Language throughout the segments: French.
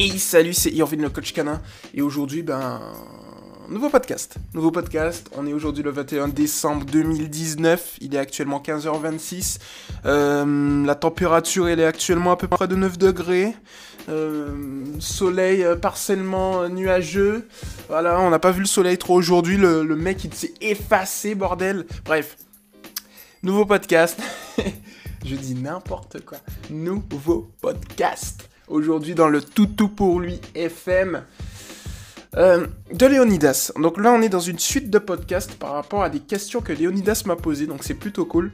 Hey salut, c'est Irvine le coach canin et aujourd'hui ben nouveau podcast. Nouveau podcast, on est aujourd'hui le 21 décembre 2019, il est actuellement 15h26. Euh, la température elle est actuellement à peu près de 9 degrés. Euh, soleil euh, partiellement nuageux. Voilà, on n'a pas vu le soleil trop aujourd'hui, le mec il s'est effacé bordel. Bref. Nouveau podcast. Je dis n'importe quoi. Nouveau podcast aujourd'hui dans le Toutou pour lui FM euh, de Léonidas. Donc là, on est dans une suite de podcasts par rapport à des questions que Léonidas m'a posées, donc c'est plutôt cool.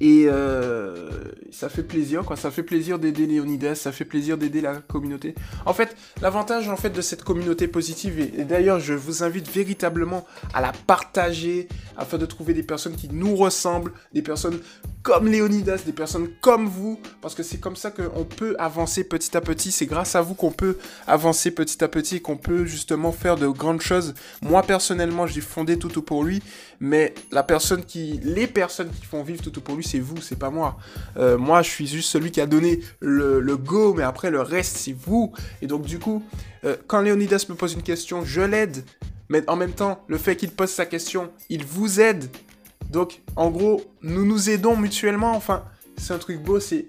Et euh, ça fait plaisir, quoi. Ça fait plaisir d'aider Léonidas, ça fait plaisir d'aider la communauté. En fait, l'avantage en fait de cette communauté positive, et, d'ailleurs, je vous invite véritablement à la partager afin de trouver des personnes qui nous ressemblent, des personnes comme Léonidas, des personnes comme vous, parce que c'est comme ça qu'on peut avancer petit à petit. C'est grâce à vous qu'on peut avancer petit à petit, qu'on peut justement faire de grandes choses. Moi personnellement, j'ai fondé Toutou pour lui, mais la personne qui, les personnes qui font vivre Toutou pour lui, c'est vous, c'est pas moi. Euh, moi, je suis juste celui qui a donné le, go, mais après le reste, c'est vous. Et donc du coup, euh, quand Léonidas me pose une question, je l'aide. Mais en même temps, le fait qu'il pose sa question, il vous aide. Donc, en gros, nous nous aidons mutuellement. Enfin, c'est un truc beau. C'est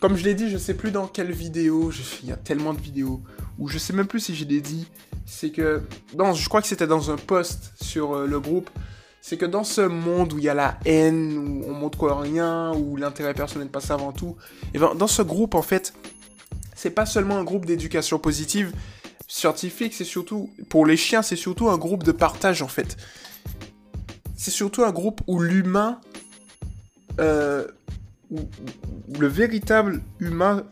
comme je l'ai dit, je sais plus dans quelle vidéo. Il y a tellement de vidéos où je sais même plus si je l'ai dit. C'est que, non, je crois que c'était dans un post sur euh, le groupe. C'est que dans ce monde où il y a la haine, où on montre rien, où l'intérêt personnel passe avant tout, et ben dans ce groupe en fait, c'est pas seulement un groupe d'éducation positive scientifique, c'est surtout pour les chiens, c'est surtout un groupe de partage en fait c'est surtout un groupe où l'humain, euh, où, le véritable humain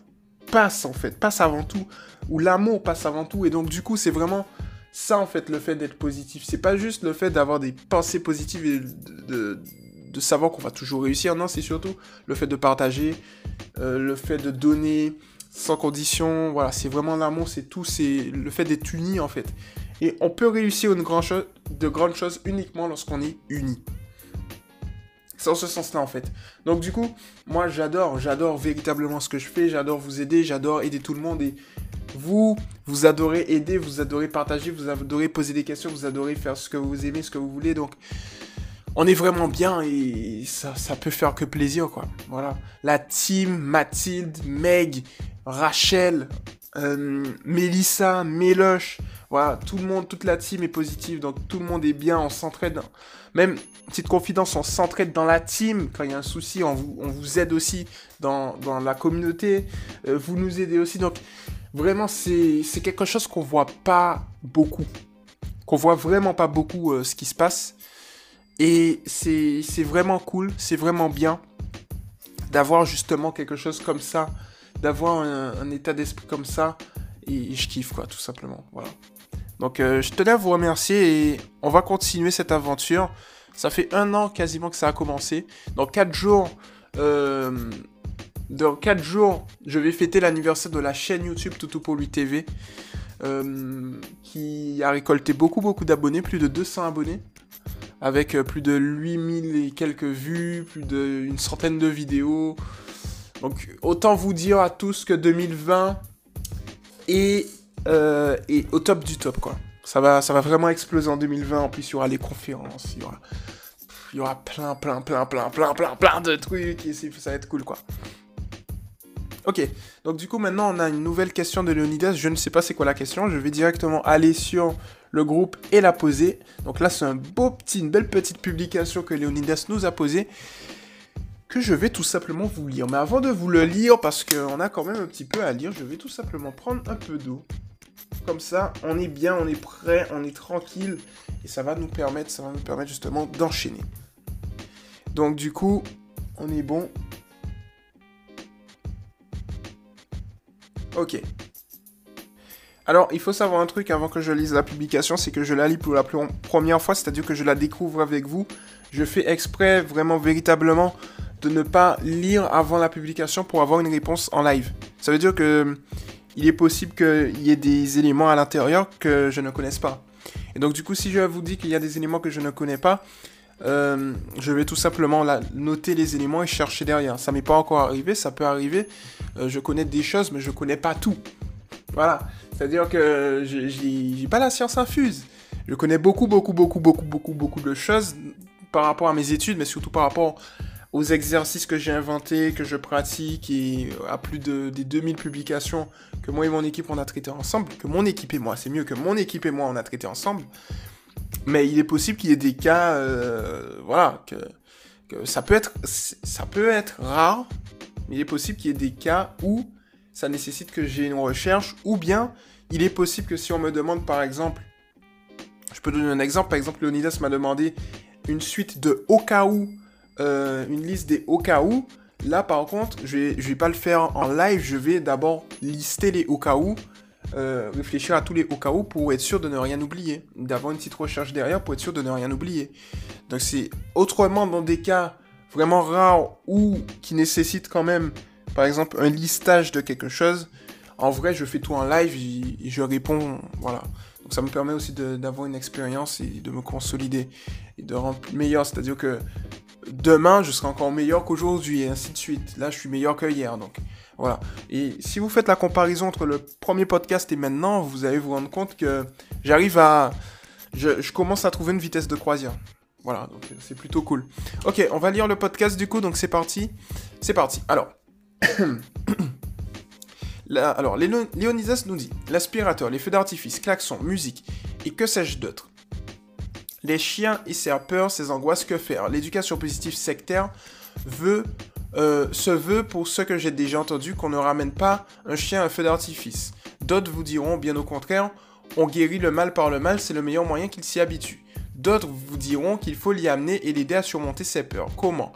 passe en fait, passe avant tout, où l'amour passe avant tout, et donc du coup c'est vraiment ça en fait le fait d'être positif. C'est pas juste le fait d'avoir des pensées positives et de, savoir qu'on va toujours réussir, non, c'est surtout le fait de partager, euh, le fait de donner sans condition, voilà, c'est vraiment l'amour, c'est tout, c'est le fait d'être uni en fait. Et on peut réussir une chose, de grandes choses uniquement lorsqu'on est unis. C'est en ce sens-là en fait. Donc du coup, moi j'adore, j'adore véritablement ce que je fais, j'adore vous aider, j'adore aider tout le monde et vous, vous adorez aider, vous adorez partager, vous adorez poser des questions, vous adorez faire ce que vous aimez, ce que vous voulez. Donc on est vraiment bien et ça, ça peut faire que plaisir quoi. Voilà. La team, Mathilde, Meg, Rachel, euh, Mélissa, Méloche, voilà, tout le monde, toute la team est positive, donc tout le monde est bien, on s'entraide. Même, petite confidence, on s'entraide dans la team. Quand il y a un souci, on vous, on vous aide aussi dans, dans la communauté. Euh, vous nous aidez aussi. Donc, vraiment, c'est quelque chose qu'on voit pas beaucoup. Qu'on voit vraiment pas beaucoup euh, ce qui se passe. Et c'est vraiment cool, c'est vraiment bien d'avoir justement quelque chose comme ça d'avoir un, état d'esprit comme ça. Et, je kiffe, quoi, tout simplement. Voilà. Donc, euh, je tenais à vous remercier et on va continuer cette aventure. Ça fait un an quasiment que ça a commencé. Dans 4 jours, euh, dans 4 jours, je vais fêter l'anniversaire de la chaîne YouTube Toutou pour lui TV. Euh, qui a récolté beaucoup beaucoup d'abonnés, plus de 200 abonnés, avec plus de 8000 et quelques vues, plus d'une centaine de vidéos, donc autant vous dire à tous que 2020 est, euh, est au top du top quoi. Ça va, ça va vraiment exploser en 2020. En plus, il y aura les conférences, il y aura, y aura plein, plein, plein, plein, plein, plein, plein de trucs. Et ça va être cool quoi. Ok, donc du coup maintenant on a une nouvelle question de Leonidas, je ne sais pas c'est quoi la question, je vais directement aller sur le groupe et la poser. Donc là c'est un beau petit, une belle petite publication que Leonidas nous a posée que je vais tout simplement vous lire. Mais avant de vous le lire, parce qu'on a quand même un petit peu à lire, je vais tout simplement prendre un peu d'eau. Comme ça, on est bien, on est prêt, on est tranquille. Et ça va nous permettre, ça va nous permettre justement d'enchaîner. Donc du coup, on est bon. Ok. Alors, il faut savoir un truc avant que je lise la publication, c'est que je la lis pour la première fois, c'est-à-dire que je la découvre avec vous. Je fais exprès, vraiment, véritablement, de ne pas lire avant la publication pour avoir une réponse en live. Ça veut dire que il est possible qu'il y ait des éléments à l'intérieur que je ne connaisse pas. Et donc du coup, si je vous dis qu'il y a des éléments que je ne connais pas, euh, je vais tout simplement noter les éléments et chercher derrière. Ça m'est pas encore arrivé, ça peut arriver. Euh, je connais des choses, mais je connais pas tout. Voilà. C'est-à-dire que j'ai pas la science infuse. Je connais beaucoup, beaucoup, beaucoup, beaucoup, beaucoup, beaucoup de choses par rapport à mes études, mais surtout par rapport aux exercices que j'ai inventés, que je pratique, et à plus de, des 2000 publications que moi et mon équipe on a traité ensemble, que mon équipe et moi, c'est mieux que mon équipe et moi on a traité ensemble. Mais il est possible qu'il y ait des cas, euh, voilà, que, ça peut être, ça peut être rare, mais il est possible qu'il y ait des cas où ça nécessite que j'ai une recherche, ou bien il est possible que si on me demande par exemple, je peux donner un exemple, par exemple Leonidas m'a demandé une suite de au cas où, euh, une liste des au cas où, là par contre, je vais, je vais pas le faire en live, je vais d'abord lister les au cas où, euh, réfléchir à tous les au cas où pour être sûr de ne rien oublier, d'avoir une petite recherche derrière pour être sûr de ne rien oublier. Donc c'est autrement dans des cas vraiment rares ou qui nécessitent quand même, par exemple, un listage de quelque chose. En vrai, je fais tout en live et je réponds, voilà. Donc ça me permet aussi d'avoir une expérience et de me consolider et de rendre meilleur. C'est-à-dire que demain, je serai encore meilleur qu'aujourd'hui et ainsi de suite. Là, je suis meilleur que hier. Donc voilà. Et si vous faites la comparaison entre le premier podcast et maintenant, vous allez vous rendre compte que j'arrive à... Je, je commence à trouver une vitesse de croisière. Voilà, donc c'est plutôt cool. Ok, on va lire le podcast du coup, donc c'est parti. C'est parti. Alors, alors, Léonidas nous dit l'aspirateur, les feux d'artifice, klaxons, musique et que sais-je d'autre? Les chiens et ses peurs, ses angoisses, que faire? L'éducation positive sectaire veut, euh, se veut pour ce que j'ai déjà entendu qu'on ne ramène pas un chien à un feu d'artifice. D'autres vous diront bien au contraire, on guérit le mal par le mal, c'est le meilleur moyen qu'il s'y habitue. D'autres vous diront qu'il faut l'y amener et l'aider à surmonter ses peurs. Comment?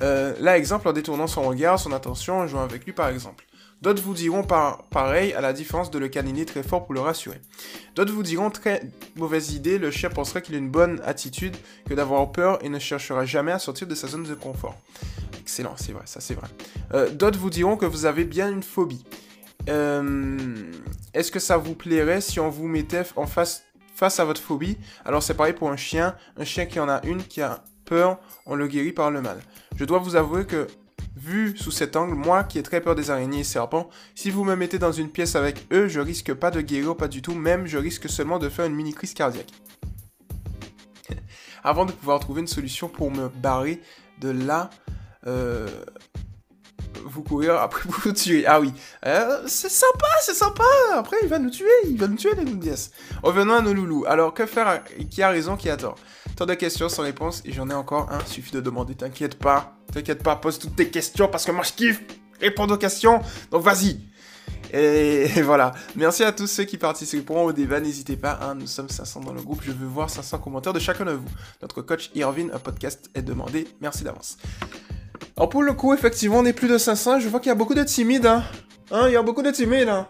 Euh, Là, exemple, en détournant son regard, son attention, en jouant avec lui par exemple. D'autres vous diront pareil, à la différence de le câliner très fort pour le rassurer. D'autres vous diront très mauvaise idée, le chien pensera qu'il a une bonne attitude que d'avoir peur et ne cherchera jamais à sortir de sa zone de confort. Excellent, c'est vrai, ça c'est vrai. Euh, d'autres vous diront que vous avez bien une phobie. Euh, est-ce que ça vous plairait si on vous mettait en face, face à votre phobie? Alors c'est pareil pour un chien. Un chien qui en a une, qui a peur, on le guérit par le mal. Je dois vous avouer que Vu sous cet angle, moi qui ai très peur des araignées et serpents, si vous me mettez dans une pièce avec eux, je risque pas de guérir, pas du tout, même je risque seulement de faire une mini crise cardiaque. Avant de pouvoir trouver une solution pour me barrer de là, euh, vous courir après vous tuer. Ah oui, euh, c'est sympa, c'est sympa. Après, il va nous tuer, il va nous tuer les Noundias. Revenons à nos loulous. Alors, que faire Qui a raison, qui a tort? Tant de questions sans réponse, et j'en ai encore un. Suffit de demander. T'inquiète pas, t'inquiète pas, pose toutes tes questions parce que moi je kiffe répondre aux questions. Donc vas-y. Et, voilà. Merci à tous ceux qui participeront au débat. N'hésitez pas, hein, nous sommes 500 dans le groupe. Je veux voir 500 commentaires de chacun de vous. Notre coach Irvin, un podcast est demandé. Merci d'avance. Alors pour le coup, effectivement, on est plus de 500. Je vois qu'il y a beaucoup de timides. Hein. hein. il y a beaucoup de timides. Hein.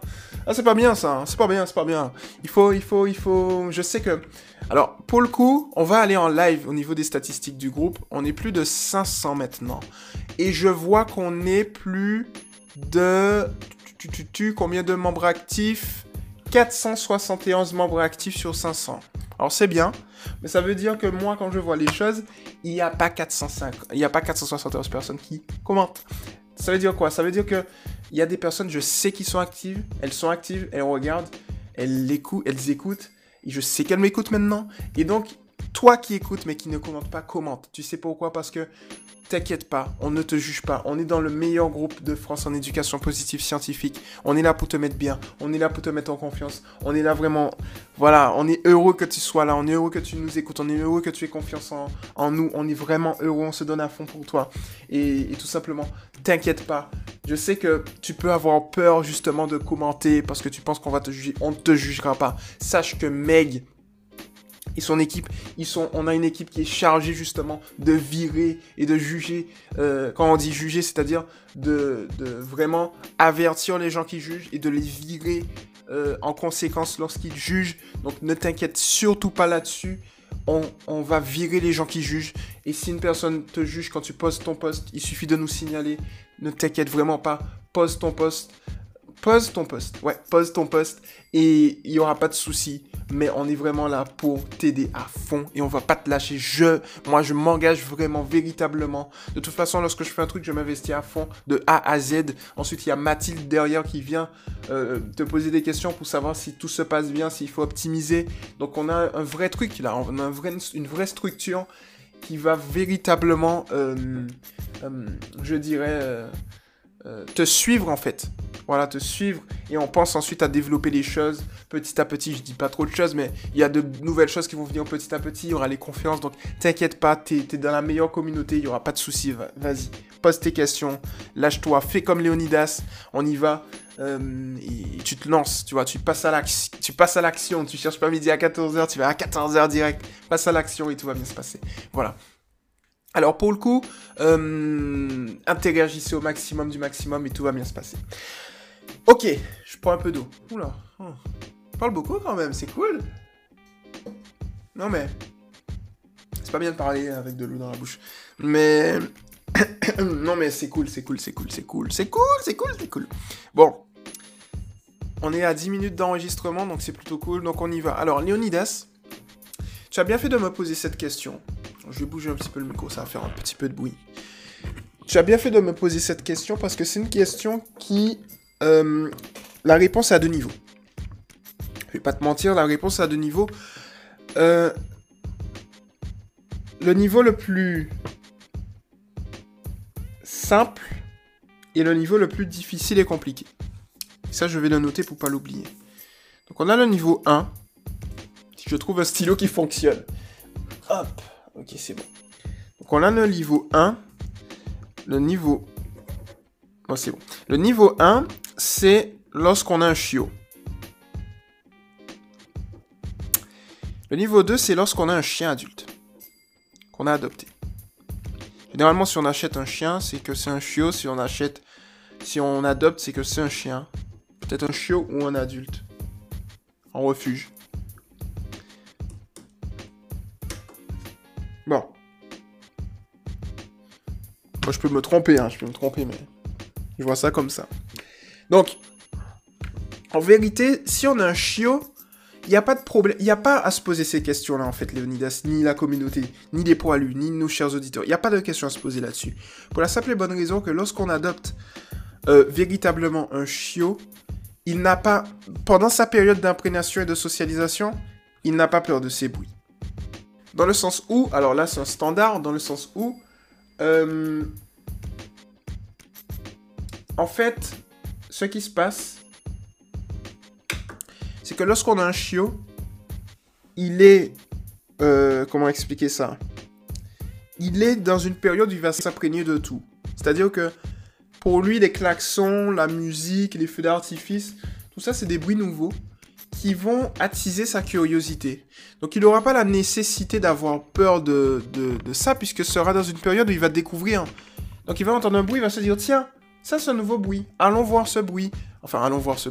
Ah, c'est pas bien ça. Hein. C'est pas bien, c'est pas bien. Il faut, il faut, il faut. Je sais que. Alors, pour le coup, on va aller en live au niveau des statistiques du groupe. On est plus de 500 maintenant. Et je vois qu'on est plus de. Tu, tu, tu, combien de membres actifs? 471 membres actifs sur 500. Alors c'est bien, mais ça veut dire que moi, quand je vois les choses, il n'y a pas 405, il n'y a pas 471 personnes qui commentent. Ça veut dire quoi? Ça veut dire que il y a des personnes, je sais qui sont actives, elles sont actives, elles regardent, elles écoutent, elles écoutent, et je sais qu'elles m'écoutent maintenant. Et donc, toi qui écoutes mais qui ne commente pas, commente. Tu sais pourquoi? Parce que T'inquiète pas, on ne te juge pas. On est dans le meilleur groupe de France en éducation positive scientifique. On est là pour te mettre bien. On est là pour te mettre en confiance. On est là vraiment. Voilà, on est heureux que tu sois là. On est heureux que tu nous écoutes. On est heureux que tu aies confiance en, nous. On est vraiment heureux. On se donne à fond pour toi. Et, et tout simplement, t'inquiète pas. Je sais que tu peux avoir peur justement de commenter parce que tu penses qu'on va te juger. On ne te jugera pas. Sache que Meg et son équipe, on a une équipe qui est chargée justement de virer et de juger. Euh, quand on dit juger, c'est-à-dire de, vraiment avertir les gens qui jugent et de les virer euh, en conséquence lorsqu'ils jugent. Donc ne t'inquiète surtout pas là-dessus. On, va virer les gens qui jugent. Et si une personne te juge quand tu postes ton post, il suffit de nous signaler. Ne t'inquiète vraiment pas. Pose ton post pose ton poste. Ouais, pose ton poste et il y aura pas de souci. Mais on est vraiment là pour t'aider à fond et on va pas te lâcher. Je, moi, je m'engage vraiment, véritablement. De toute façon, lorsque je fais un truc, je m'investis à fond de A à Z. Ensuite, il y a Mathilde derrière qui vient euh, te poser des questions pour savoir si tout se passe bien, s'il faut optimiser. Donc, on a un vrai truc là, on a une vraie structure qui va véritablement, euh, euh, je dirais, te suivre en fait. Voilà, te suivre. Et on pense ensuite à développer les choses petit à petit. Je dis pas trop de choses, mais il y a de nouvelles choses qui vont venir petit à petit. Il y aura les conférences. Donc, t'inquiète pas, t'es es dans la meilleure communauté. Il y aura pas de soucis. Vas-y, pose tes questions. Lâche-toi. Fais comme Léonidas. On y va. Euh, et tu te lances, tu vois, tu passes à l'action, tu passes à l'action, tu cherches pas midi à 14h, tu vas à 14h direct, passe à l'action et tout va bien se passer. Voilà. Alors pour le coup, euh, interagissez au maximum du maximum et tout va bien se passer. Ok, je prends un peu d'eau. Oula. Oh. parle beaucoup quand même, c'est cool. Non mais. C'est pas bien de parler avec de l'eau dans la bouche. Mais. non mais c'est cool, c'est cool, c'est cool, c'est cool, c'est cool, c'est cool, c'est cool. Bon. On est à 10 minutes d'enregistrement, donc c'est plutôt cool, donc on y va. Alors, Léonidas, tu as bien fait de me poser cette question. Je vais bouger un petit peu le micro, ça va faire un petit peu de bruit. Tu as bien fait de me poser cette question parce que c'est une question qui euh, la réponse est à deux niveaux. Je vais pas te mentir, la réponse est à deux niveaux. Euh, le niveau le plus simple et le niveau le plus difficile et compliqué. ça, je vais le noter pour pas l'oublier. Donc, on a le niveau 1. Si je trouve un stylo qui fonctionne. Hop. Ok, c'est bon. Donc, on a le niveau 1. Le niveau... Oh, c'est bon. Le niveau 1, c'est lorsqu'on a un chiot. Le niveau 2, c'est lorsqu'on a un chien adulte qu'on a adopté. Généralement, si on achète un chien, c'est que c'est un chiot. Si on achète, si on adopte, c'est que c'est un chien. Peut-être un chiot ou un adulte. En refuge. Moi, je peux me tromper, hein, je peux me tromper, mais je vois ça comme ça. Donc, en vérité, si on a un chiot, il n'y a pas de problème, il n'y a pas à se poser ces questions-là, en fait, Léonidas, ni la communauté, ni les poilus, ni nos chers auditeurs. Il n'y a pas de questions à se poser là-dessus. Pour la simple et bonne raison que lorsqu'on adopte euh, véritablement un chiot, il n'a pas, pendant sa période d'imprégnation et de socialisation, il n'a pas peur de ces bruits. Dans le sens où, alors là c'est un standard, dans le sens où, euh, en fait, ce qui se passe, c'est que lorsqu'on a un chiot, il est... Euh, comment expliquer ça? Il est dans une période où il va s'imprégner de tout. C'est-à-dire que pour lui, les klaxons, la musique, les feux d'artifice, tout ça, c'est des bruits nouveaux qui vont attiser sa curiosité. Donc il n'aura pas la nécessité d'avoir peur de, de, ça, puisque ce sera dans une période où il va découvrir. Donc il va entendre un bruit, il va se dire, tiens, ça, c'est un nouveau bruit. Allons voir ce bruit. Enfin, allons voir ce...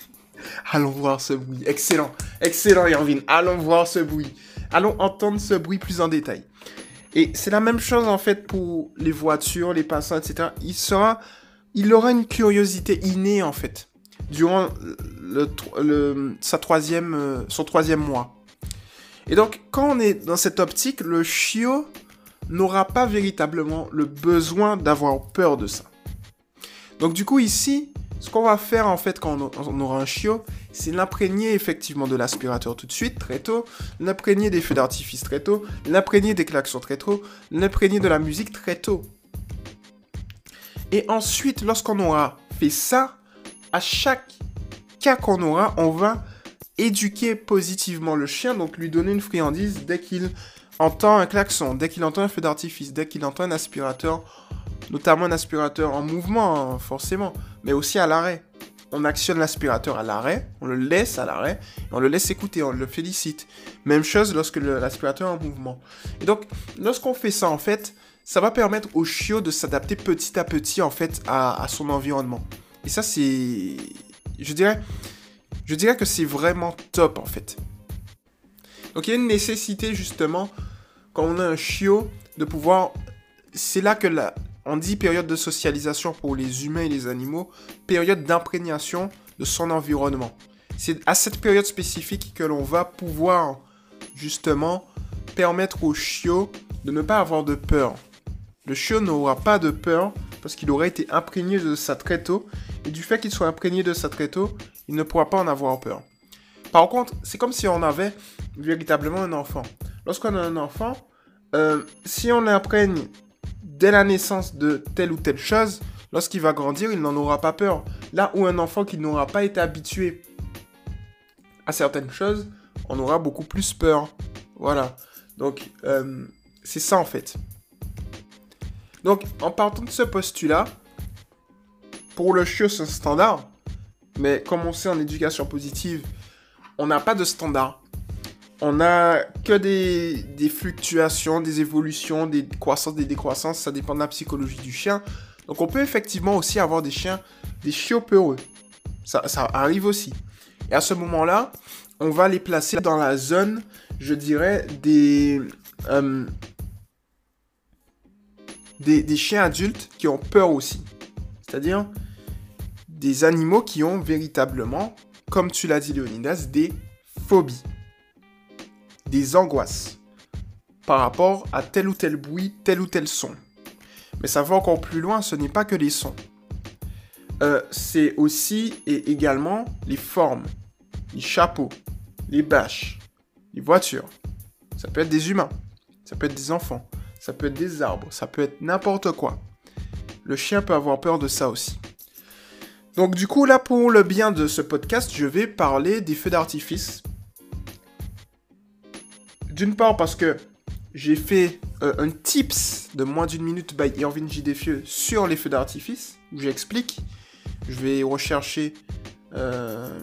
allons voir ce bruit. Excellent. Excellent, Irvine. Allons voir ce bruit. Allons entendre ce bruit plus en détail. Et c'est la même chose, en fait, pour les voitures, les passants, etc. Il sera... Il aura une curiosité innée, en fait, durant le, sa troisième, euh, son troisième mois. Et donc, quand on est dans cette optique, le chiot n'aura pas véritablement le besoin d'avoir peur de ça. Donc du coup ici, ce qu'on va faire en fait quand on aura un chiot, c'est l'imprégner effectivement de l'aspirateur tout de suite, très tôt, l'imprégner des feux d'artifice très tôt, l'imprégner des klaxons très tôt, l'imprégner de la musique très tôt. Et ensuite, lorsqu'on aura fait ça, à chaque cas qu'on aura, on va éduquer positivement le chien, donc lui donner une friandise dès qu'il entend un klaxon, dès qu'il entend un feu d'artifice, dès qu'il entend un aspirateur notamment un aspirateur en mouvement, hein, forcément, mais aussi à l'arrêt. On actionne l'aspirateur à l'arrêt, on le laisse à l'arrêt, on le laisse écouter, on le félicite. Même chose lorsque l'aspirateur est en mouvement. Et donc, lorsqu'on fait ça, en fait, ça va permettre au chiot de s'adapter petit à petit, en fait, à, à son environnement. Et ça, c'est... Je dirais... Je dirais que c'est vraiment top, en fait. Donc, il y a une nécessité, justement, quand on a un chiot, de pouvoir c'est là que on dit période de socialisation pour les humains et les animaux, période d'imprégnation de son environnement. C'est à cette période spécifique que l'on va pouvoir justement permettre au chiot de ne pas avoir de peur. Le chiot n'aura pas de peur parce qu'il aura été imprégné de ça très tôt. Et du fait qu'il soit imprégné de ça très tôt, il ne pourra pas en avoir peur. Par contre, c'est comme si on avait véritablement un enfant. Lorsqu'on a un enfant, euh, si on l'imprègne dès la naissance de telle ou telle chose, lorsqu'il va grandir, il n'en aura pas peur. Là où un enfant qui n'aura pas été habitué à certaines choses, on aura beaucoup plus peur. Voilà. Donc, euh, c'est ça en fait. Donc, en partant de ce postulat, pour le chiot, c'est un standard. Mais comme on sait en éducation positive, on n'a pas de standard. On a que des, des, fluctuations, des évolutions, des croissances, des décroissances. Ça dépend de la psychologie du chien. Donc, on peut effectivement aussi avoir des chiens, des chiots peureux. Ça, ça arrive aussi. Et à ce moment-là, on va les placer dans la zone, je dirais, des, euh, des, chiens adultes qui ont peur aussi. C'est-à-dire des animaux qui ont véritablement, comme tu l'as dit Léonidas, des phobies, des angoisses par rapport à tel ou tel bruit, tel ou tel son. Mais ça va encore plus loin, ce n'est pas que les sons. Euh, c'est aussi et également les formes, les chapeaux, les bâches, les voitures. Ça peut être des humains, ça peut être des enfants, ça peut être des arbres, ça peut être n'importe quoi. Le chien peut avoir peur de ça aussi. Donc du coup, là, pour le bien de ce podcast, je vais parler des feux d'artifice. D'une part parce que j'ai fait euh, un tips de moins d'une minute by Irvin J. Defieux sur les feux d'artifice, où j'explique. Je vais rechercher... Euh,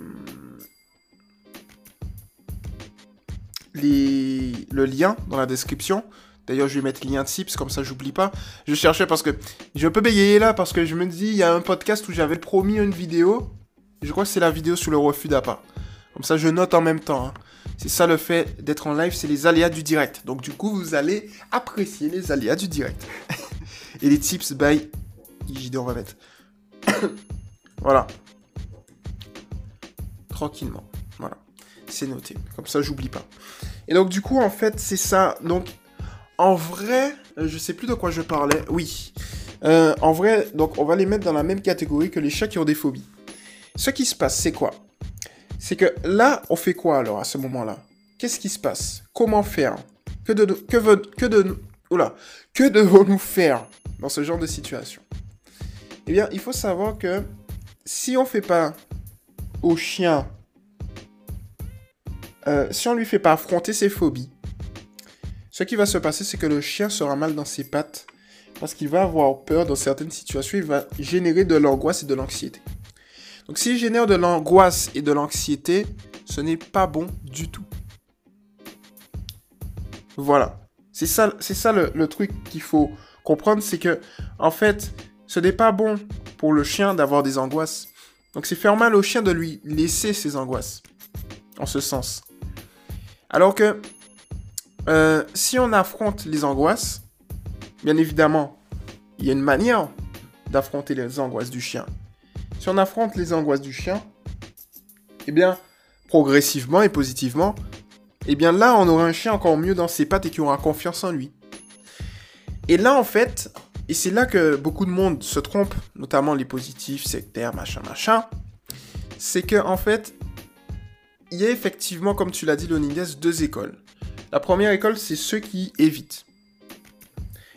le lien dans la description. D'ailleurs, je vais mettre lien de Sips, comme ça j'oublie pas. Je cherchais parce que je peux bégayer là parce que je me dis, il y a un podcast où j'avais promis une vidéo. Je crois que c'est la vidéo sur le refus d'appât. Comme ça, je note en même temps. Hein. C'est ça le fait d'être en live, c'est les aléas du direct. Donc du coup, vous allez apprécier les aléas du direct. Et les tips by IJD, on va voilà. Tranquillement. Voilà. C'est noté. Comme ça, j'oublie pas. Et donc, du coup, en fait, c'est ça. Donc, en vrai, euh, je sais plus de quoi je parlais. Oui. Euh, en vrai, donc, on va les mettre dans la même catégorie que les chats qui ont des phobies. Ce qui se passe, c'est quoi? C'est que là, on fait quoi alors à ce moment-là? Qu'est-ce qui se passe? Comment faire? Que de que de oula, que devons-nous faire dans ce genre de situation? Eh bien, il faut savoir que si on fait pas au chien euh, si on lui fait pas affronter ses phobies, ce qui va se passer, c'est que le chien sera mal dans ses pattes parce qu'il va avoir peur dans certaines situations, il va générer de l'angoisse et de l'anxiété. Donc s'il génère de l'angoisse et de l'anxiété, ce n'est pas bon du tout. Voilà. C'est ça, le truc qu'il faut comprendre, c'est que, en fait, ce n'est pas bon pour le chien d'avoir des angoisses. Donc c'est faire mal au chien de lui laisser ses angoisses. En ce sens. Alors que euh, si on affronte les angoisses, bien évidemment, il y a une manière d'affronter les angoisses du chien. Si on affronte les angoisses du chien, eh bien, progressivement et positivement, eh bien là, on aura un chien encore mieux dans ses pattes et qui aura confiance en lui. Et là, en fait, et c'est là que beaucoup de monde se trompe, notamment les positifs, sectaires, machin, machin, c'est que, en fait, il y a effectivement, comme tu l'as dit, Leonidas, deux écoles. La première école, c'est ceux qui évitent.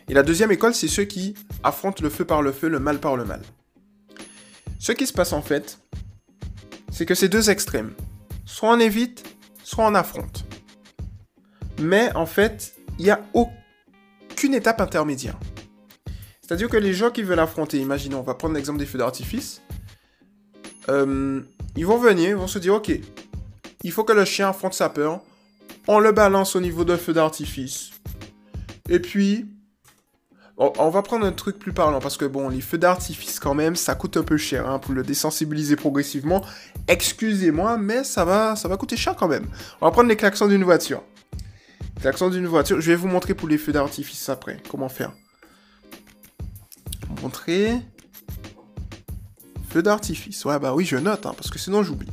Et la deuxième école, c'est ceux qui affrontent le feu par le feu, le mal par le mal. Ce qui se passe en fait, c'est que c'est deux extrêmes. Soit on évite, soit on affronte. Mais en fait, il n'y a aucune étape intermédiaire. C'est-à-dire que les gens qui veulent affronter, imaginons, on va prendre l'exemple des feux d'artifice, euh, ils vont venir, ils vont se dire, ok, il faut que le chien affronte sa peur. On le balance au niveau d'un feu d'artifice. Et puis, on, va prendre un truc plus parlant parce que bon, les feux d'artifice quand même, ça coûte un peu cher hein, pour le désensibiliser progressivement. Excusez-moi, mais ça va, coûter cher quand même. On va prendre les klaxons d'une voiture. klaxons d'une voiture. Je vais vous montrer pour les feux d'artifice après comment faire. montrer. Feu d'artifice. Ouais, bah oui, je note, hein, parce que sinon j'oublie.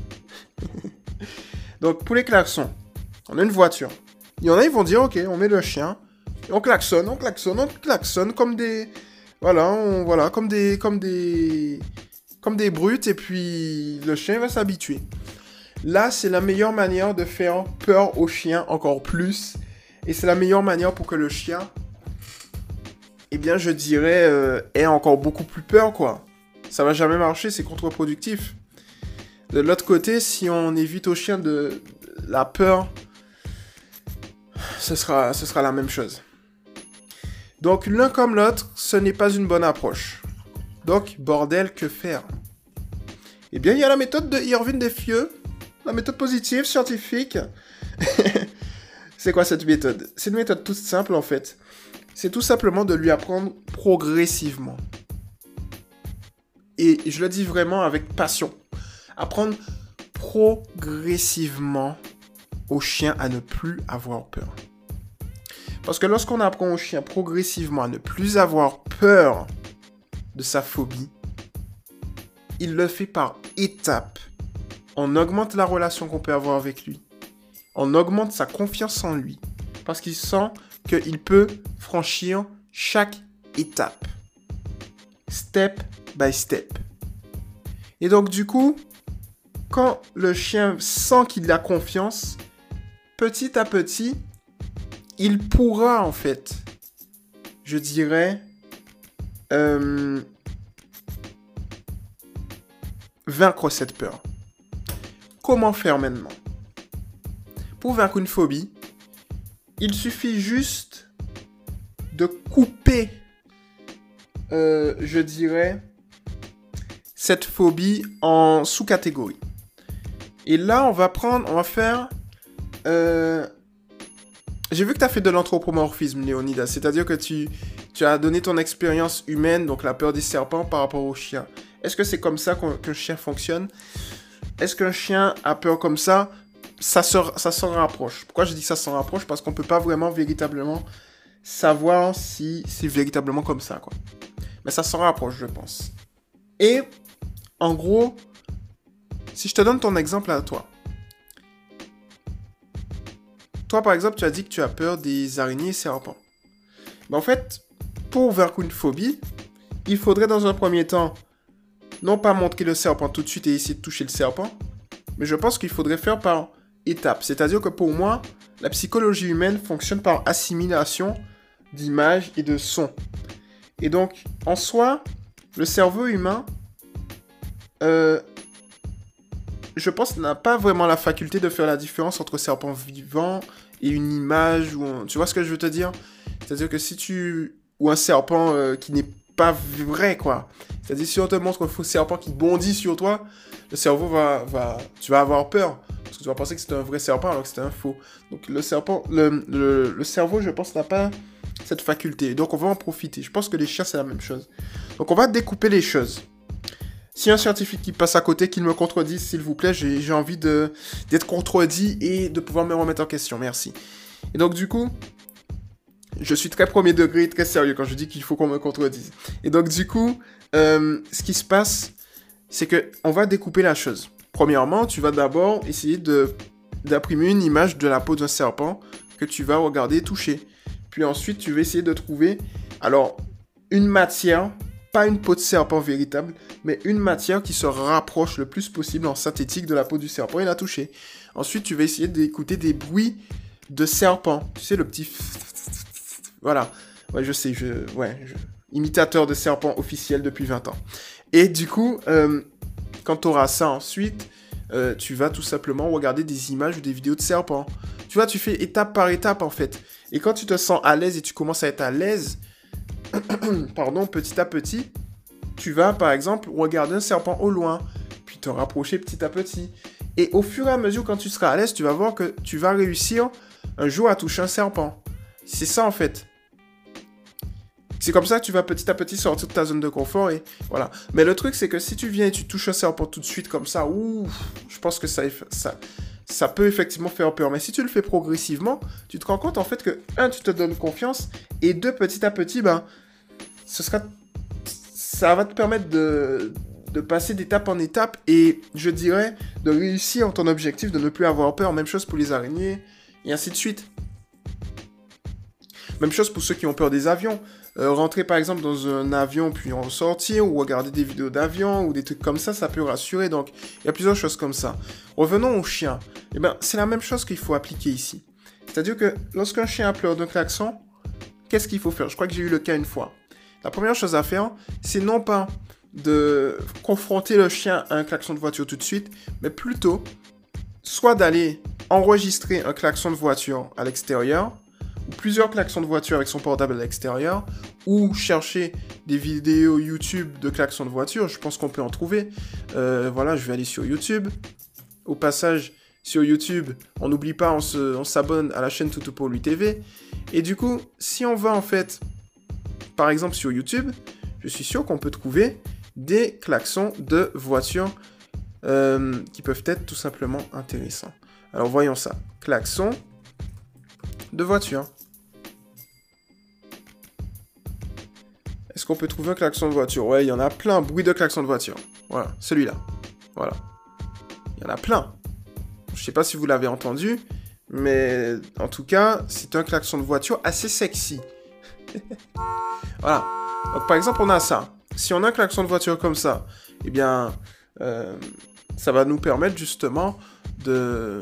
Donc, pour les klaxons, on a une voiture. Il y en a, ils vont dire, ok, on met le chien. on klaxonne, on klaxonne, on klaxonne comme des... Voilà, voilà, comme des... Comme des... Comme des brutes, et puis le chien va s'habituer. Là, c'est la meilleure manière de faire peur au chien encore plus. Et c'est la meilleure manière pour que le chien, eh bien, je dirais, euh, ait encore beaucoup plus peur, quoi. Ça va jamais marcher, c'est contre-productif. De l'autre côté, si on évite au chien de la peur, ce sera, la même chose. Donc l'un comme l'autre, ce n'est pas une bonne approche. Donc, bordel, que faire? Eh bien, il y a la méthode de Irvine Desfieux, la méthode positive, scientifique. c'est quoi cette méthode? C'est une méthode toute simple en fait. C'est tout simplement de lui apprendre progressivement. Et je le dis vraiment avec passion. Apprendre progressivement au chien à ne plus avoir peur. Parce que lorsqu'on apprend au chien progressivement à ne plus avoir peur de sa phobie, il le fait par étapes. On augmente la relation qu'on peut avoir avec lui. On augmente sa confiance en lui. Parce qu'il sent qu'il peut franchir chaque étape. Step by step. Et donc du coup, quand le chien sent qu'il a confiance, petit à petit, il pourra en fait, je dirais, euh, vaincre cette peur. Comment faire maintenant? Pour vaincre une phobie, il suffit juste de couper, euh, je dirais, cette phobie en sous-catégories. Et là, on va prendre, on va faire... Euh, j'ai vu que tu as fait de l'anthropomorphisme, Léonidas. C'est-à-dire que tu, tu as donné ton expérience humaine, donc la peur des serpents, par rapport au chien. Est-ce que c'est comme ça qu'un chien fonctionne? Est-ce qu'un chien a peur comme ça? Ça ça s'en rapproche. Pourquoi je dis ça s'en rapproche? Parce qu'on peut pas vraiment véritablement savoir si c'est véritablement comme ça, quoi. Mais ça s'en rapproche, je pense. Et en gros, si je te donne ton exemple à toi. Toi, par exemple, tu as dit que tu as peur des araignées et serpents. Mais en fait, pour vaincre une phobie, il faudrait dans un premier temps non pas montrer le serpent tout de suite et essayer de toucher le serpent, mais je pense qu'il faudrait faire par étapes. C'est-à-dire que pour moi, la psychologie humaine fonctionne par assimilation d'images et de sons. Et donc, en soi, le cerveau humain euh, je pense, n'a pas vraiment la faculté de faire la différence entre serpent vivant et une image. Ou Tu vois ce que je veux te dire? C'est-à-dire que si tu... Ou un serpent euh, qui n'est pas vrai, quoi. C'est-à-dire si on te montre un faux serpent qui bondit sur toi, le cerveau va... va... Tu vas avoir peur. Parce que tu vas penser que c'est un vrai serpent alors que c'est un faux. Donc le serpent... Le cerveau, je pense, n'a pas cette faculté. Donc on va en profiter. Je pense que les chiens, c'est la même chose. Donc on va découper les choses. Si un scientifique qui passe à côté, qu'il me contredise, s'il vous plaît, j'ai envie d'être contredit et de pouvoir me remettre en question. Merci. Et donc, du coup, je suis très premier degré, très sérieux quand je dis qu'il faut qu'on me contredise. Et donc, du coup, euh, ce qui se passe, c'est que on va découper la chose. Premièrement, tu vas d'abord essayer d'imprimer une image de la peau d'un serpent que tu vas regarder toucher. Puis ensuite, tu vas essayer de trouver, alors, une matière pas une peau de serpent véritable, mais une matière qui se rapproche le plus possible en synthétique de la peau du serpent et la toucher. Ensuite, tu vas essayer d'écouter des bruits de serpent. Tu sais, le petit... Voilà. Ouais, je sais, je... Ouais, imitateur de serpent officiel depuis 20 ans. Et du coup, euh, quand tu auras ça ensuite, euh, tu vas tout simplement regarder des images ou des vidéos de serpents. Tu vois, tu fais étape par étape en fait. Et quand tu te sens à l'aise et tu commences à être à l'aise, pardon, petit à petit, tu vas par exemple regarder un serpent au loin, puis te rapprocher petit à petit. Et au fur et à mesure, quand tu seras à l'aise, tu vas voir que tu vas réussir un jour à toucher un serpent. C'est ça en fait. C'est comme ça que tu vas petit à petit sortir de ta zone de confort et voilà. Mais le truc, c'est que si tu viens et tu touches un serpent tout de suite comme ça, ouf, je pense que ça, ça, ça peut effectivement faire peur. Mais si tu le fais progressivement, tu te rends compte en fait que, un, tu te donnes confiance, et deux, petit à petit, ben, ce sera, ça va te permettre de, de passer d'étape en étape et je dirais de réussir ton objectif, de ne plus avoir peur. Même chose pour les araignées et ainsi de suite. Même chose pour ceux qui ont peur des avions. Euh, rentrer par exemple dans un avion puis en sortir ou regarder des vidéos d'avion ou des trucs comme ça, ça peut rassurer. Donc il y a plusieurs choses comme ça. Revenons au chien. Eh ben, c'est la même chose qu'il faut appliquer ici. C'est-à-dire que lorsqu'un chien a peur d'un klaxon, qu'est-ce qu'il faut faire? Je crois que j'ai eu le cas une fois. La première chose à faire, c'est non pas de confronter le chien à un klaxon de voiture tout de suite, mais plutôt soit d'aller enregistrer un klaxon de voiture à l'extérieur, ou plusieurs klaxons de voiture avec son portable à l'extérieur, ou chercher des vidéos YouTube de klaxons de voiture, je pense qu'on peut en trouver. Euh, voilà, je vais aller sur YouTube. Au passage, sur YouTube, on n'oublie pas, on s'abonne à la chaîne Toutou pour lui TV. Et du coup, si on va en fait, par exemple sur YouTube, je suis sûr qu'on peut trouver des klaxons de voiture euh, qui peuvent être tout simplement intéressants. Alors voyons ça. Klaxon de voiture. Est-ce qu'on peut trouver un klaxon de voiture? Ouais, il y en a plein. Bruit de klaxon de voiture. Voilà, celui-là. Voilà. Il y en a plein. Je sais pas si vous l'avez entendu, mais en tout cas, c'est un klaxon de voiture assez sexy. voilà. Donc par exemple, on a ça. Si on a un klaxon de voiture comme ça, eh bien, euh, ça va nous permettre justement de,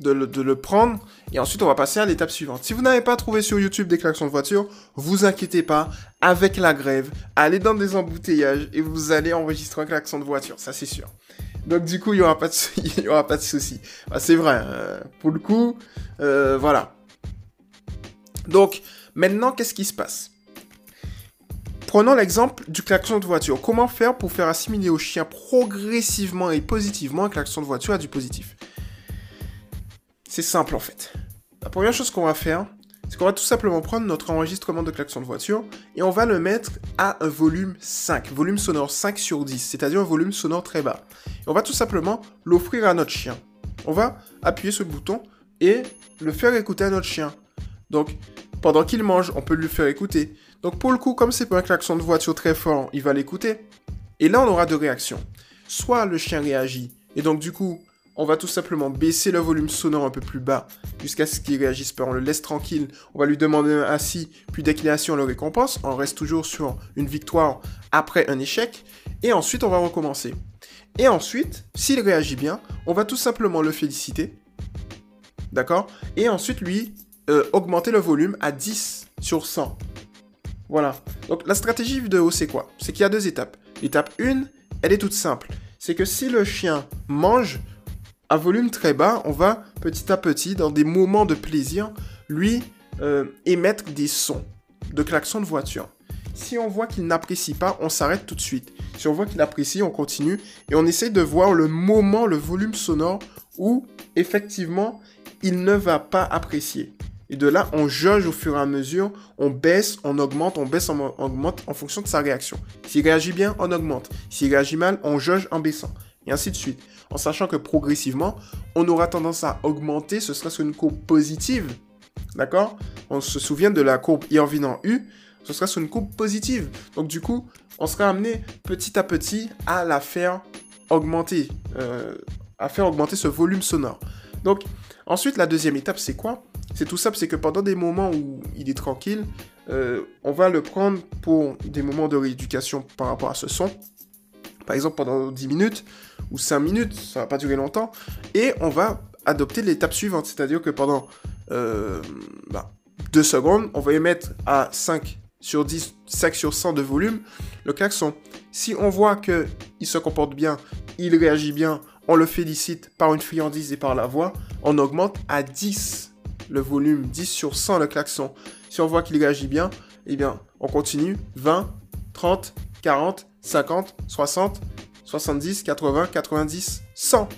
de le, prendre et ensuite on va passer à l'étape suivante. Si vous n'avez pas trouvé sur YouTube des klaxons de voiture, vous inquiétez pas, avec la grève, allez dans des embouteillages et vous allez enregistrer un klaxon de voiture, ça c'est sûr. Donc du coup, il n'y aura pas de, il de c'est vrai, hein. pour le coup, euh, voilà. Donc maintenant, qu'est-ce qui se passe? Prenons l'exemple du klaxon de voiture. Comment faire pour faire assimiler au chien progressivement et positivement un klaxon de voiture à du positif? C'est simple en fait. La première chose qu'on va faire, c'est qu'on va tout simplement prendre notre enregistrement de klaxon de voiture et on va le mettre à un volume 5, volume sonore 5 sur 10, c'est-à-dire un volume sonore très bas. Et on va tout simplement l'offrir à notre chien. On va appuyer le bouton et le faire écouter à notre chien. Donc, pendant qu'il mange, on peut lui faire écouter. Donc pour le coup, comme c'est pas un klaxon de voiture très fort, il va l'écouter. Et là, on aura deux réactions. Soit le chien réagit, et donc du coup, on va tout simplement baisser le volume sonore un peu plus bas jusqu'à ce qu'il réagisse pas. On le laisse tranquille. On va lui demander un assis, puis dès qu'il est assis, on le récompense. On reste toujours sur une victoire après un échec. Et ensuite, on va recommencer. Et ensuite, s'il réagit bien, on va tout simplement le féliciter. D'accord? Et ensuite, lui, euh, augmenter le volume à 10 sur 100. Voilà. Donc la stratégie vidéo, c'est quoi? C'est qu'il y a deux étapes. L'étape 1, elle est toute simple. C'est que si le chien mange à volume très bas, on va petit à petit, dans des moments de plaisir, lui euh, émettre des sons de klaxon de voiture. Si on voit qu'il n'apprécie pas, on s'arrête tout de suite. Si on voit qu'il apprécie, on continue et on essaie de voir le moment, le volume sonore où effectivement il ne va pas apprécier. Et de là, on jauge au fur et à mesure, on baisse, on augmente, on baisse, on augmente en fonction de sa réaction. S'il réagit bien, on augmente. S'il réagit mal, on jauge en baissant. Et ainsi de suite. En sachant que progressivement, on aura tendance à augmenter, ce sera sur une courbe positive. D'accord? On se souvient de la courbe Irvine en U, ce sera sur une courbe positive. Donc du coup, on sera amené petit à petit à la faire augmenter, euh, à faire augmenter ce volume sonore. Donc ensuite, la deuxième étape, c'est quoi? C'est tout simple, c'est que pendant des moments où il est tranquille, euh, on va le prendre pour des moments de rééducation par rapport à ce son. Par exemple, pendant 10 minutes ou 5 minutes, ça va pas durer longtemps. Et on va adopter l'étape suivante, c'est-à-dire que pendant 2 euh, bah, secondes, on va émettre à 5 sur 10, 5 sur 100 de volume le klaxon. Si on voit qu'il se comporte bien, il réagit bien, on le félicite par une friandise et par la voix, on augmente à 10 le volume 10 sur 100 le klaxon. Si on voit qu'il réagit bien, eh bien, on continue 20, 30, 40, 50, 60, 70, 80, 90, 100.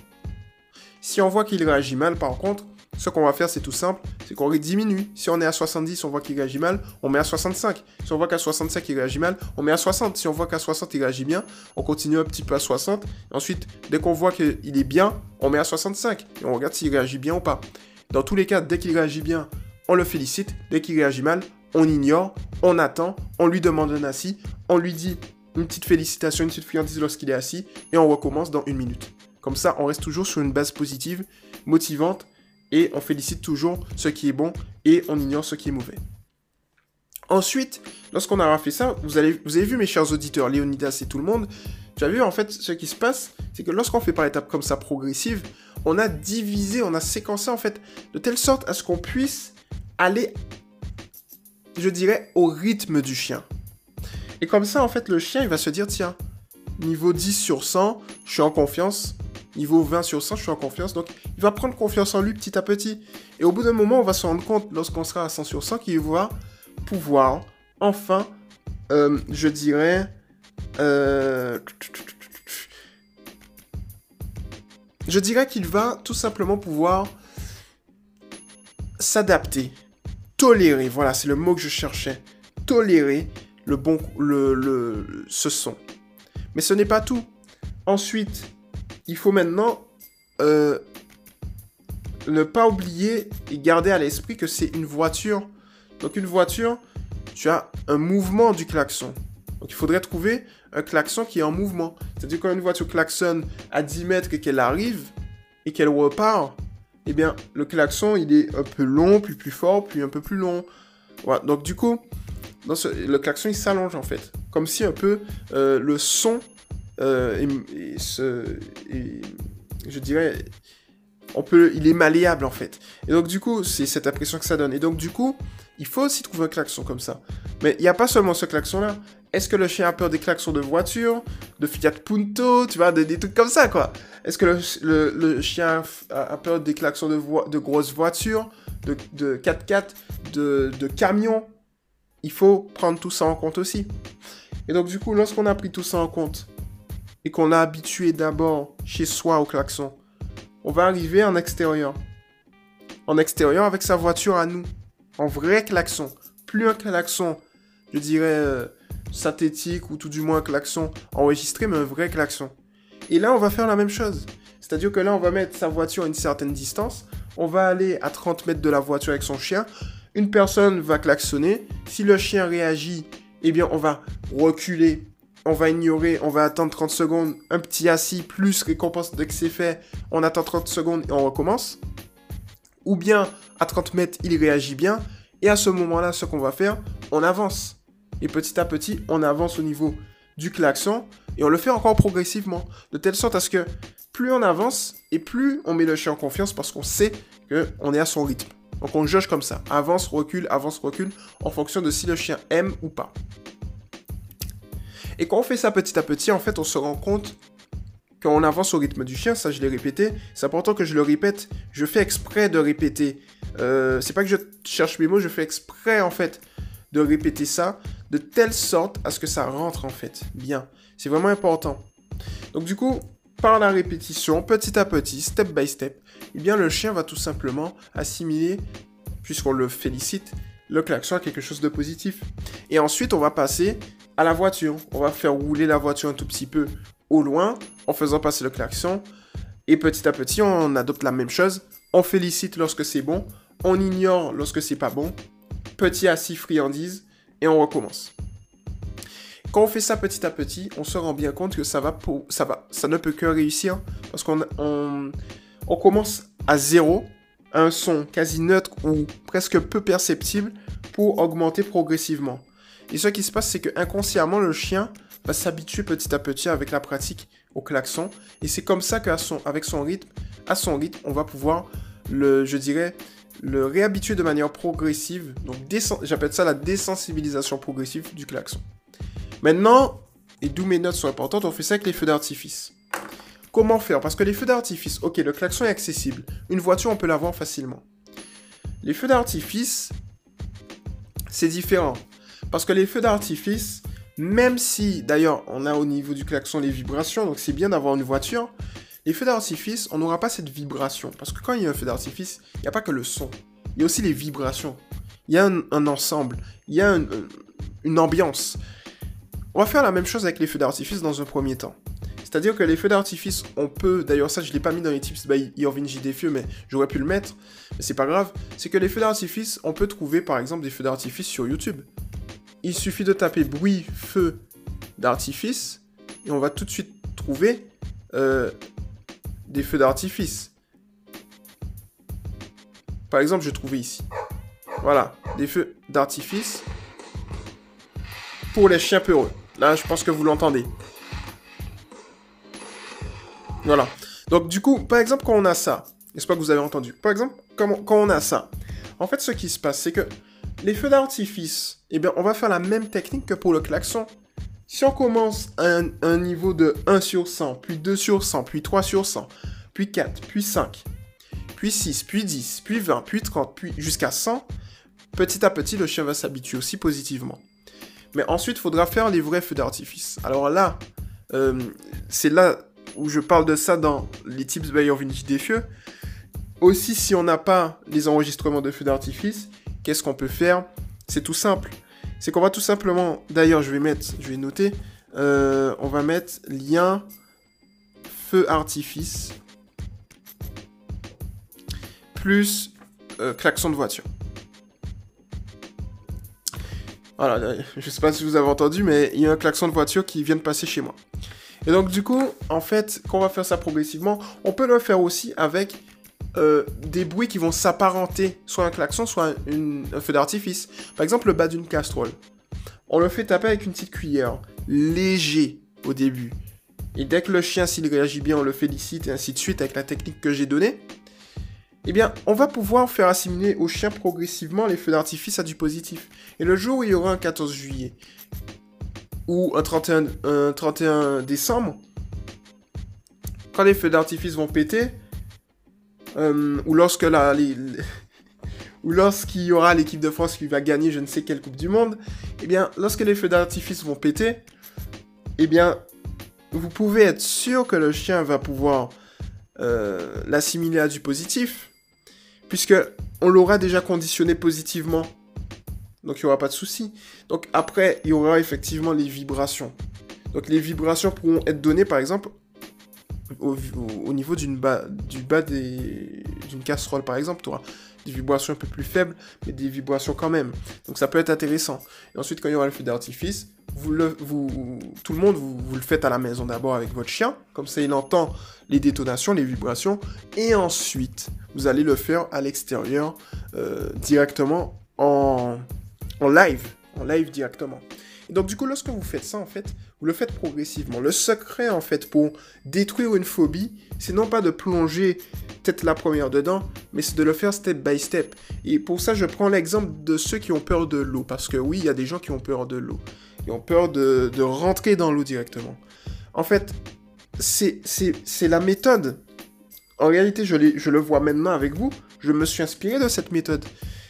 Si on voit qu'il réagit mal, par contre, ce qu'on va faire, c'est tout simple, c'est qu'on diminue. Si on est à 70, on voit qu'il réagit mal, on met à 65. Si on voit qu'à 65, il réagit mal, on met à 60. Si on voit qu'à 60, il réagit bien, on continue un petit peu à 60. ensuite, dès qu'on voit qu'il est bien, on met à 65. Et on regarde s'il réagit bien ou pas. Dans tous les cas, dès qu'il réagit bien, on le félicite. Dès qu'il réagit mal, on ignore, on attend, on lui demande un assis, on lui dit une petite félicitation, une petite friandise lorsqu'il est assis, et on recommence dans une minute. Comme ça, on reste toujours sur une base positive, motivante, et on félicite toujours ce qui est bon, et on ignore ce qui est mauvais. Ensuite, lorsqu'on aura fait ça, vous, avez vu mes chers auditeurs, Léonidas et tout le monde, tu vu en fait ce qui se passe, c'est que lorsqu'on fait par étapes comme ça progressive, on a divisé, on a séquencé en fait de telle sorte à ce qu'on puisse aller, je dirais, au rythme du chien. Et comme ça, en fait, le chien, il va se dire, tiens, niveau 10 sur 100, je suis en confiance. Niveau 20 sur 100, je suis en confiance. Donc, il va prendre confiance en lui petit à petit. Et au bout d'un moment, on va se rendre compte, lorsqu'on sera à 100 sur 100, qu'il va pouvoir, enfin, euh, je dirais... Euh, je dirais qu'il va tout simplement pouvoir s'adapter, tolérer, voilà, c'est le mot que je cherchais, tolérer le bon, le, ce son. Mais ce n'est pas tout. Ensuite, il faut maintenant euh, ne pas oublier et garder à l'esprit que c'est une voiture. Donc une voiture, tu as un mouvement du klaxon. Donc il faudrait trouver un klaxon qui est en mouvement. C'est-à-dire quand une voiture klaxonne à 10 mètres et qu'elle arrive et qu'elle repart, eh bien le klaxon il est un peu long, puis plus fort, puis un peu plus long. Voilà. Donc du coup, le klaxon il s'allonge en fait. Comme si un peu euh, le son, euh, je dirais, on peut, il est malléable en fait. Et donc du coup, c'est cette impression que ça donne. Et donc du coup, il faut aussi trouver un klaxon comme ça. Mais il n'y a pas seulement ce klaxon-là. Est-ce que le chien a peur des klaxons de voiture, de Fiat Punto, tu vois, des, trucs comme ça, quoi? Est-ce que le, chien a peur des klaxons de, de grosses voitures, de, de 4x4, de, de camions? Il faut prendre tout ça en compte aussi. Et donc du coup, lorsqu'on a pris tout ça en compte et qu'on a habitué d'abord chez soi au klaxon, on va arriver en extérieur. En extérieur avec sa voiture à nous. En vrai klaxon. Plus un klaxon, je dirais, euh, synthétique ou tout du moins un klaxon enregistré, mais un vrai klaxon. Et là, on va faire la même chose. C'est-à-dire que là, on va mettre sa voiture à une certaine distance. On va aller à 30 mètres de la voiture avec son chien une personne va klaxonner. Si le chien réagit, eh bien, on va reculer, on va ignorer, on va attendre 30 secondes, un petit assis plus récompense dès que c'est fait, on attend 30 secondes et on recommence. Ou bien, à 30 mètres, il réagit bien, et à ce moment-là, ce qu'on va faire, on avance. Et petit à petit, on avance au niveau du klaxon, et on le fait encore progressivement, de telle sorte à ce que plus on avance, et plus on met le chien en confiance parce qu'on sait qu'on est à son rythme. Donc on juge comme ça. Avance, recule, avance, recule, en fonction de si le chien aime ou pas. Et quand on fait ça petit à petit, en fait, on se rend compte qu'on avance au rythme du chien, ça je l'ai répété, c'est important que je le répète, je fais exprès de répéter. Euh, c'est pas que je cherche mes mots, je fais exprès en fait de répéter ça de telle sorte à ce que ça rentre en fait bien. C'est vraiment important. Donc du coup, par la répétition, petit à petit, step by step, eh bien le chien va tout simplement assimiler, puisqu'on le félicite, le klaxon à quelque chose de positif. Et ensuite, on va passer à la voiture. On va faire rouler la voiture un tout petit peu au loin en faisant passer le klaxon. Et petit à petit, on adopte la même chose. On félicite lorsque c'est bon, on ignore lorsque c'est pas bon. Petit assis friandise et on recommence. Quand on fait ça petit à petit, on se rend bien compte que ça va, pour, ça va, ça ne peut que réussir parce qu'on on, commence à zéro, un son quasi neutre ou presque peu perceptible pour augmenter progressivement. Et ce qui se passe, c'est que inconsciemment, le chien va s'habituer petit à petit avec la pratique au klaxon. Et c'est comme ça qu'avec son, rythme, à son rythme, on va pouvoir le, je dirais, le réhabituer de manière progressive. Donc, j'appelle ça la désensibilisation progressive du klaxon. Maintenant, et d'où mes notes sont importantes, on fait ça avec les feux d'artifice. Comment faire? Parce que les feux d'artifice, ok, le klaxon est accessible. Une voiture, on peut l'avoir facilement. Les feux d'artifice, c'est différent. Parce que les feux d'artifice, même si, d'ailleurs, on a au niveau du klaxon les vibrations, donc c'est bien d'avoir une voiture, les feux d'artifice, on n'aura pas cette vibration. Parce que quand il y a un feu d'artifice, il n'y a pas que le son. Il y a aussi les vibrations. Il y a un, ensemble. Il y a une ambiance. On va faire la même chose avec les feux d'artifice dans un premier temps. C'est-à-dire que les feux d'artifice, on peut, d'ailleurs ça je l'ai pas mis dans les tips by Irving J. Defieux, mais j'aurais pu le mettre, mais c'est pas grave, c'est que les feux d'artifice, on peut trouver par exemple des feux d'artifice sur YouTube. Il suffit de taper bruit feu d'artifice, et on va tout de suite trouver euh, des feux d'artifice. Par exemple, je trouvais ici. Voilà, des feux d'artifice pour les chiens peureux. Là, je pense que vous l'entendez. Voilà. Donc, du coup, par exemple, quand on a ça, j'espère que vous avez entendu? Par exemple, quand on a ça, en fait, ce qui se passe, c'est que les feux d'artifice, eh bien, on va faire la même technique que pour le klaxon. Si on commence à un, niveau de 1 sur 100, puis 2 sur 100, puis 3 sur 100, puis 4, puis 5, puis 6, puis 10, puis 20, puis 30, puis jusqu'à 100, petit à petit, le chien va s'habituer aussi positivement. Mais ensuite, il faudra faire les vrais feux d'artifice. Alors là, euh, c'est là où je parle de ça dans les tips by Vintage des Fieux. Aussi, si on n'a pas les enregistrements de feux d'artifice, qu'est-ce qu'on peut faire C'est tout simple c'est qu'on va tout simplement, d'ailleurs je vais mettre, je vais noter, euh, on va mettre lien feu artifice plus euh, klaxon de voiture. Voilà, je sais pas si vous avez entendu, mais il y a un klaxon de voiture qui vient de passer chez moi. Et donc du coup, en fait, quand on va faire ça progressivement, on peut le faire aussi avec euh, des bruits qui vont s'apparenter, soit un klaxon, soit un, feu d'artifice. Par exemple, le bas d'une casserole. On le fait taper avec une petite cuillère, léger au début. Et dès que le chien, s'il réagit bien, on le félicite et ainsi de suite avec la technique que j'ai donnée. Eh bien, on va pouvoir faire assimiler au chien progressivement les feux d'artifice à du positif. Et le jour où il y aura un 14 juillet ou un 31, un 31 décembre, quand les feux d'artifice vont péter, euh, ou lorsque la, ou lorsqu'il y aura l'équipe de France qui va gagner je ne sais quelle Coupe du Monde, eh bien, lorsque les feux d'artifice vont péter, eh bien, vous pouvez être sûr que le chien va pouvoir euh, l'assimiler à du positif, puisque on l'aura déjà conditionné positivement. Donc il n'y aura pas de souci. Donc après, il y aura effectivement les vibrations. Donc les vibrations pourront être données par exemple au, niveau d'une bas, du bas d'une casserole, par exemple, tu auras des vibrations un peu plus faibles, mais des vibrations quand même. Donc ça peut être intéressant. Et ensuite, quand il y aura le feu d'artifice, vous le, tout le monde, vous, vous le faites à la maison d'abord avec votre chien, comme ça il entend les détonations, les vibrations, et ensuite, vous allez le faire à l'extérieur, euh, directement en, en live, en live directement. Donc du coup, lorsque vous faites ça, en fait, vous le faites progressivement. Le secret, en fait, pour détruire une phobie, c'est non pas de plonger tête la première dedans, mais c'est de le faire step by step. Et pour ça, je prends l'exemple de ceux qui ont peur de l'eau. Parce que oui, il y a des gens qui ont peur de l'eau. Ils ont peur de, rentrer dans l'eau directement. En fait, c'est la méthode. En réalité, je le vois maintenant avec vous. Je me suis inspiré de cette méthode.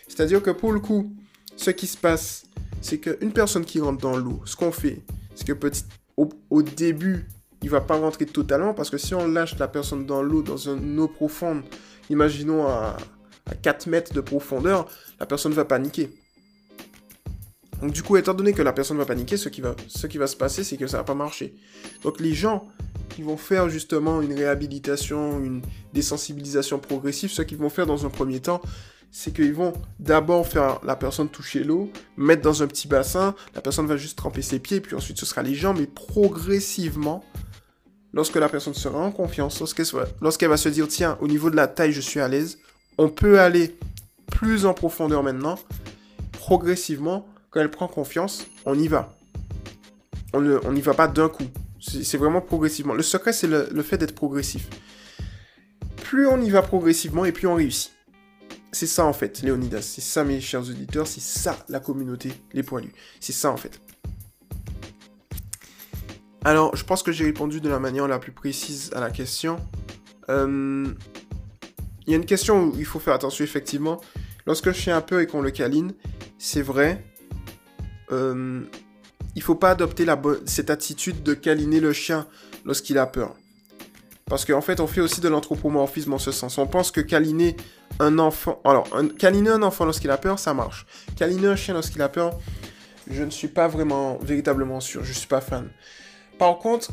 C'est-à-dire que pour le coup, ce qui se passe, c'est qu'une personne qui rentre dans l'eau, ce qu'on fait, c'est que petit, au, début, il va pas rentrer totalement parce que si on lâche la personne dans l'eau, dans une eau profonde, imaginons à, 4 mètres de profondeur, la personne va paniquer. Donc du coup, étant donné que la personne va paniquer, ce qui va, ce qui va se passer, c'est que ça va pas marcher. Donc les gens qui vont faire justement une réhabilitation, une désensibilisation progressive, ce qu'ils vont faire dans un premier temps, c'est qu'ils vont d'abord faire la personne toucher l'eau, mettre dans un petit bassin, la personne va juste tremper ses pieds, puis ensuite ce sera les jambes, mais progressivement, lorsque la personne sera en confiance, lorsqu'elle va se dire, tiens, au niveau de la taille, je suis à l'aise, on peut aller plus en profondeur maintenant, progressivement, quand elle prend confiance, on y va. On n'y va pas d'un coup. C'est vraiment progressivement. Le secret, c'est le fait d'être progressif. Plus on y va progressivement et plus on réussit. C'est ça en fait, Léonidas. C'est ça, mes chers auditeurs. C'est ça, la communauté, les poilus. C'est ça en fait. Alors, je pense que j'ai répondu de la manière la plus précise à la question. Euh, il y a une question où il faut faire attention, effectivement. Lorsque le chien a peur et qu'on le câline, c'est vrai. Euh, il faut pas adopter cette attitude de câliner le chien lorsqu'il a peur. Parce qu'en fait, on fait aussi de l'anthropomorphisme en ce sens. On pense que câliner un enfant. Alors, un, câliner un enfant lorsqu'il a peur, ça marche. Câliner un chien lorsqu'il a peur, je ne suis pas vraiment, véritablement sûr. Je ne suis pas fan. Par contre,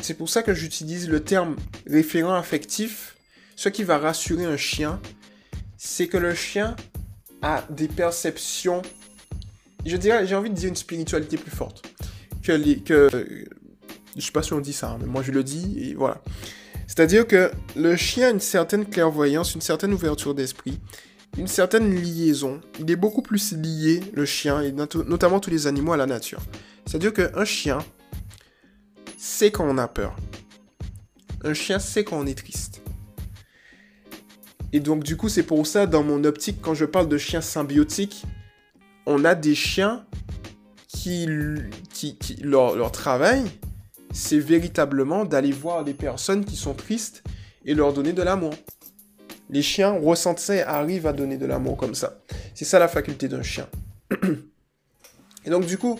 c'est pour ça que j'utilise le terme référent affectif. Ce qui va rassurer un chien, c'est que le chien a des perceptions, je dirais, j'ai envie de dire une spiritualité plus forte que je sais pas si on dit ça, hein, mais moi je le dis et voilà. C'est-à-dire que le chien a une certaine clairvoyance, une certaine ouverture d'esprit, une certaine liaison. Il est beaucoup plus lié, le chien, et notamment tous les animaux, à la nature. C'est-à-dire qu'un chien sait quand on a peur. Un chien sait quand on est triste. Et donc, du coup, c'est pour ça, dans mon optique, quand je parle de chiens symbiotiques, on a des chiens qui, qui, leur, leur travail, c'est véritablement d'aller voir les personnes qui sont tristes et leur donner de l'amour. Les chiens ressentent ça et arrivent à donner de l'amour comme ça. C'est ça la faculté d'un chien. Et donc du coup,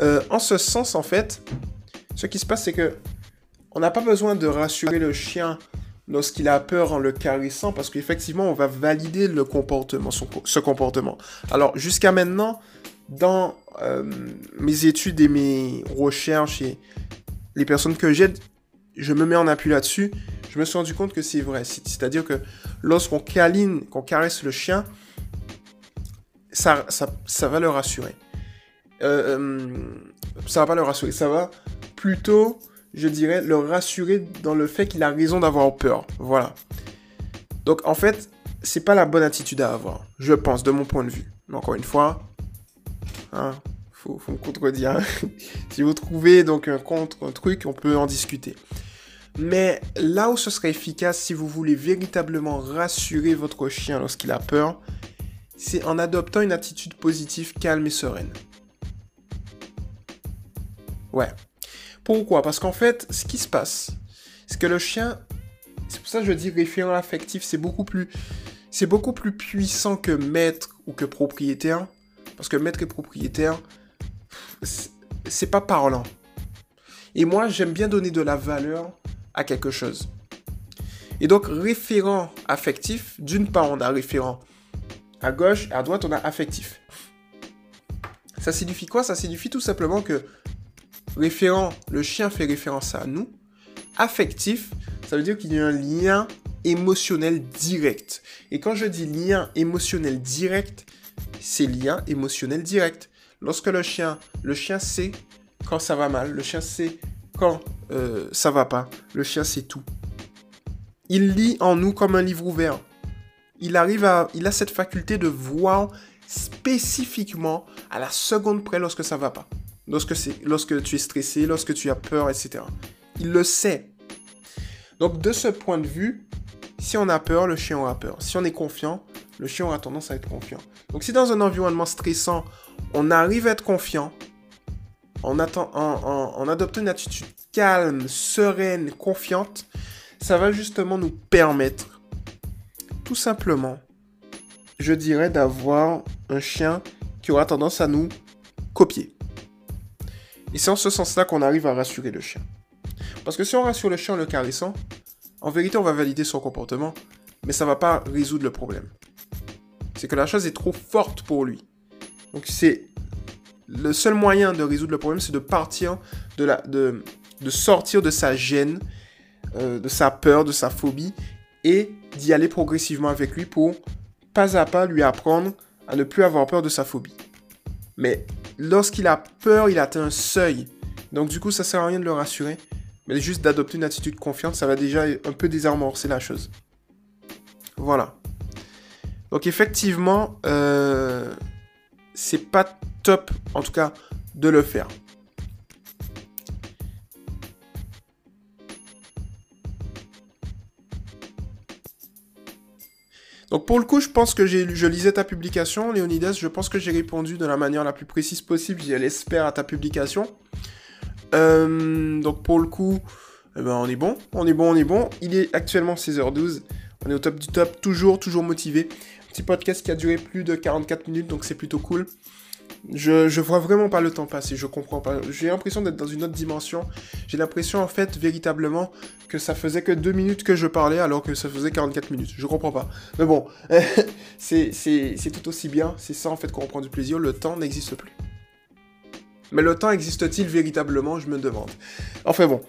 euh, en ce sens, en fait, ce qui se passe, c'est que on n'a pas besoin de rassurer le chien lorsqu'il a peur en le caressant, parce qu'effectivement, on va valider le comportement, ce comportement. Alors, jusqu'à maintenant, dans euh, mes études et mes recherches et les personnes que j'aide, je me mets en appui là-dessus, je me suis rendu compte que c'est vrai. C'est-à-dire que lorsqu'on câline, qu'on caresse le chien, ça, ça, va le rassurer. Euh, euh, ça va pas le rassurer, ça va plutôt, je dirais, le rassurer dans le fait qu'il a raison d'avoir peur. Voilà. Donc en fait, c'est pas la bonne attitude à avoir, je pense, de mon point de vue. Mais encore une fois, hein, faut, faut me contredire. Hein. si vous trouvez donc un contre, un truc, on peut en discuter. Mais là où ce serait efficace, si vous voulez véritablement rassurer votre chien lorsqu'il a peur, c'est en adoptant une attitude positive, calme et sereine. Ouais. Pourquoi? Parce qu'en fait, ce qui se passe, c'est que le chien, c'est pour ça que je dis référent affectif, c'est beaucoup plus, c'est beaucoup plus puissant que maître ou que propriétaire. Parce que maître et propriétaire, c'est pas parlant. Et moi, j'aime bien donner de la valeur à quelque chose. Et donc, référent affectif, d'une part, on a référent à gauche à droite, on a affectif. Ça signifie quoi? Ça signifie tout simplement que référent, le chien fait référence à nous. Affectif, ça veut dire qu'il y a un lien émotionnel direct. Et quand je dis lien émotionnel direct, c'est lien émotionnel direct. Lorsque le chien, le chien sait quand ça va mal, le chien sait quand euh, ça va pas, le chien sait tout. Il lit en nous comme un livre ouvert. Il arrive à, il a cette faculté de voir spécifiquement à la seconde près lorsque ça va pas. Lorsque, c'est, lorsque tu es stressé, lorsque tu as peur, etc. Il le sait. Donc de ce point de vue, si on a peur, le chien aura peur. Si on est confiant, le chien aura tendance à être confiant. Donc si dans un environnement stressant, on arrive à être confiant, en, adoptant une attitude calme, sereine, confiante, ça va justement nous permettre, tout simplement, je dirais, d'avoir un chien qui aura tendance à nous copier. Et c'est en ce sens-là qu'on arrive à rassurer le chien. Parce que si on rassure le chien en le caressant, en vérité, on va valider son comportement, mais ça ne va pas résoudre le problème. C'est que la chose est trop forte pour lui. Donc c'est le seul moyen de résoudre le problème, c'est de partir de la, de, sortir de sa gêne, euh, de sa peur, de sa phobie, et d'y aller progressivement avec lui pour pas à pas lui apprendre à ne plus avoir peur de sa phobie. Mais lorsqu'il a peur, il atteint un seuil. Donc du coup, ça sert à rien de le rassurer, mais juste d'adopter une attitude confiante, ça va déjà un peu désamorcer la chose. Voilà. Donc effectivement, euh, c'est pas top, en tout cas, de le faire. Donc pour le coup, je pense que je lisais ta publication, Léonidas, je pense que j'ai répondu de la manière la plus précise possible, je l'espère, à ta publication. Euh, donc pour le coup, eh ben, on est bon, on est bon, on est bon. Il est actuellement 16h12, on est au top du top, toujours, toujours motivé podcast qui a duré plus de 44 minutes, donc c'est plutôt cool. Je, je vois vraiment pas le temps passer, je comprends pas. J'ai l'impression d'être dans une autre dimension. J'ai l'impression en fait véritablement que ça faisait que 2 minutes que je parlais alors que ça faisait 44 minutes. Je comprends pas. Mais bon, c'est tout aussi bien. C'est ça en fait qu'on reprend du plaisir. Le temps n'existe plus. Mais le temps existe-t-il véritablement? Je me demande. Enfin bon.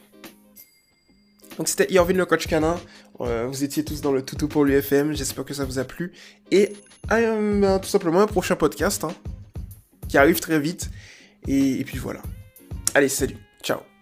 Donc c'était Irvin le coach canin. Euh, vous étiez tous dans le toutou pour l'UFM. J'espère que ça vous a plu. Et euh, ben, tout simplement un prochain podcast hein, qui arrive très vite. et puis voilà. Allez, salut. Ciao.